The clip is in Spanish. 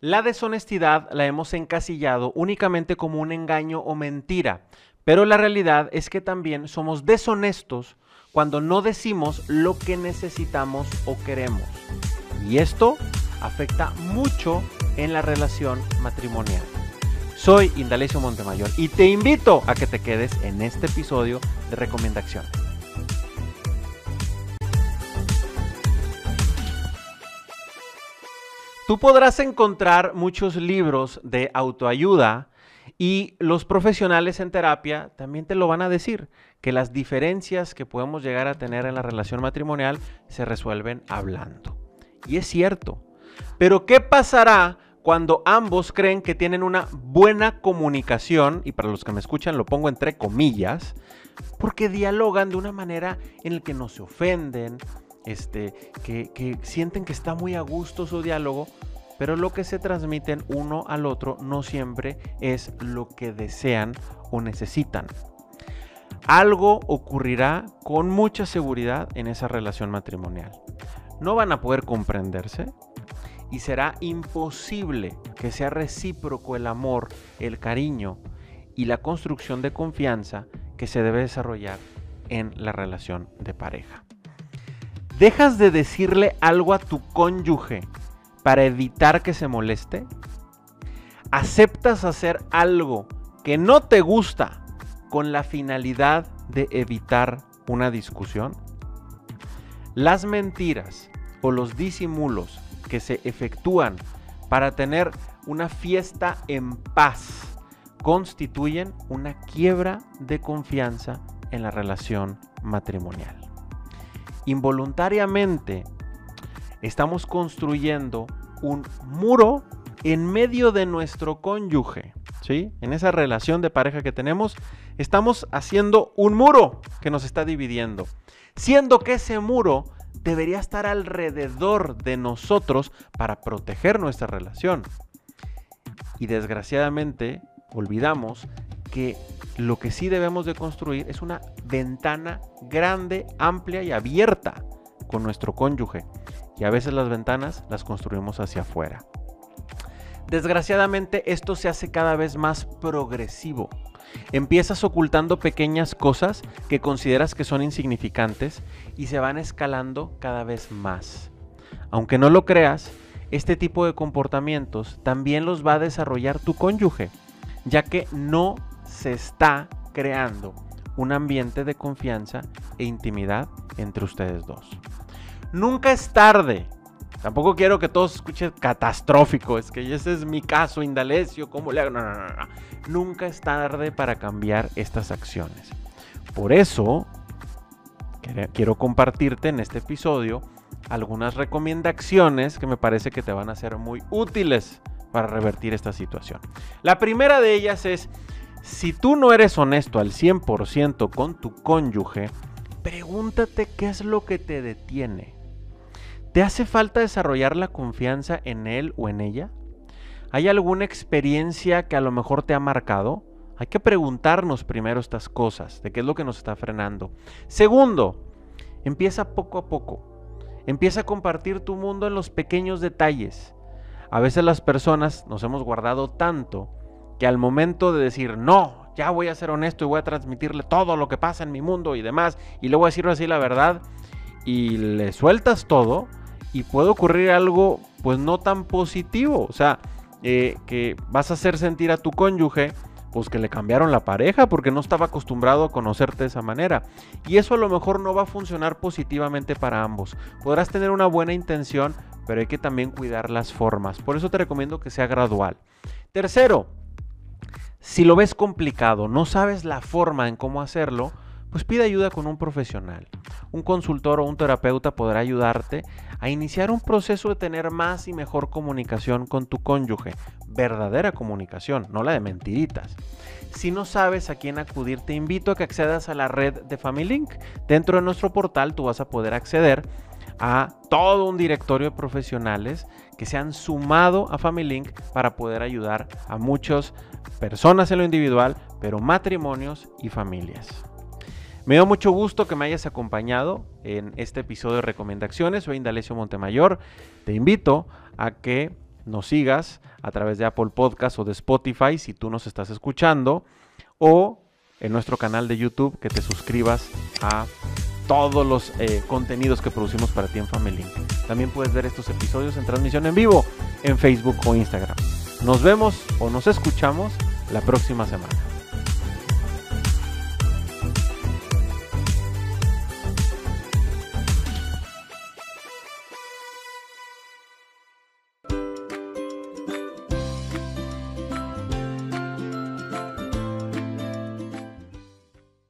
La deshonestidad la hemos encasillado únicamente como un engaño o mentira, pero la realidad es que también somos deshonestos cuando no decimos lo que necesitamos o queremos. Y esto afecta mucho en la relación matrimonial. Soy Indalecio Montemayor y te invito a que te quedes en este episodio de recomendación. Tú podrás encontrar muchos libros de autoayuda y los profesionales en terapia también te lo van a decir, que las diferencias que podemos llegar a tener en la relación matrimonial se resuelven hablando. Y es cierto. Pero ¿qué pasará cuando ambos creen que tienen una buena comunicación? Y para los que me escuchan lo pongo entre comillas, porque dialogan de una manera en la que no se ofenden, este, que, sienten que está muy a gusto su diálogo, pero lo que se transmiten uno al otro no siempre es lo que desean o necesitan. Algo ocurrirá con mucha seguridad en esa relación matrimonial. No van a poder comprenderse y será imposible que sea recíproco el amor, el cariño y la construcción de confianza que se debe desarrollar en la relación de pareja. ¿Dejas de decirle algo a tu cónyuge para evitar que se moleste? ¿Aceptas hacer algo que no te gusta con la finalidad de evitar una discusión? Las mentiras o los disimulos que se efectúan para tener una fiesta en paz constituyen una quiebra de confianza en la relación matrimonial involuntariamente estamos construyendo un muro en medio de nuestro cónyuge, ¿sí? En esa relación de pareja que tenemos, estamos haciendo un muro que nos está dividiendo, siendo que ese muro debería estar alrededor de nosotros para proteger nuestra relación. Y desgraciadamente olvidamos lo que sí debemos de construir es una ventana grande, amplia y abierta con nuestro cónyuge. Y a veces las ventanas las construimos hacia afuera. Desgraciadamente esto se hace cada vez más progresivo. Empiezas ocultando pequeñas cosas que consideras que son insignificantes y se van escalando cada vez más. Aunque no lo creas, este tipo de comportamientos también los va a desarrollar tu cónyuge, ya que no se está creando un ambiente de confianza e intimidad entre ustedes dos. Nunca es tarde. Tampoco quiero que todos escuchen catastrófico. Es que ese es mi caso, Indalecio. ¿Cómo le hago? No, no, no, no. Nunca es tarde para cambiar estas acciones. Por eso, quiero compartirte en este episodio algunas recomendaciones que me parece que te van a ser muy útiles para revertir esta situación. La primera de ellas es si tú no eres honesto al 100% con tu cónyuge, pregúntate qué es lo que te detiene. ¿Te hace falta desarrollar la confianza en él o en ella? ¿Hay alguna experiencia que a lo mejor te ha marcado? Hay que preguntarnos primero estas cosas, de qué es lo que nos está frenando. Segundo, empieza poco a poco. Empieza a compartir tu mundo en los pequeños detalles. A veces las personas nos hemos guardado tanto que al momento de decir, no, ya voy a ser honesto y voy a transmitirle todo lo que pasa en mi mundo y demás, y le voy a así la verdad, y le sueltas todo, y puede ocurrir algo pues no tan positivo, o sea, eh, que vas a hacer sentir a tu cónyuge pues que le cambiaron la pareja porque no estaba acostumbrado a conocerte de esa manera. Y eso a lo mejor no va a funcionar positivamente para ambos. Podrás tener una buena intención, pero hay que también cuidar las formas. Por eso te recomiendo que sea gradual. Tercero, si lo ves complicado, no sabes la forma en cómo hacerlo, pues pide ayuda con un profesional. Un consultor o un terapeuta podrá ayudarte a iniciar un proceso de tener más y mejor comunicación con tu cónyuge. Verdadera comunicación, no la de mentiritas. Si no sabes a quién acudir, te invito a que accedas a la red de FamilyLink. Dentro de nuestro portal tú vas a poder acceder a todo un directorio de profesionales que se han sumado a FamilyLink para poder ayudar a muchas personas en lo individual, pero matrimonios y familias. Me dio mucho gusto que me hayas acompañado en este episodio de recomendaciones. Soy Indalecio Montemayor. Te invito a que nos sigas a través de Apple Podcast o de Spotify si tú nos estás escuchando o en nuestro canal de YouTube que te suscribas a todos los eh, contenidos que producimos para ti en Family. También puedes ver estos episodios en transmisión en vivo en Facebook o Instagram. Nos vemos o nos escuchamos la próxima semana.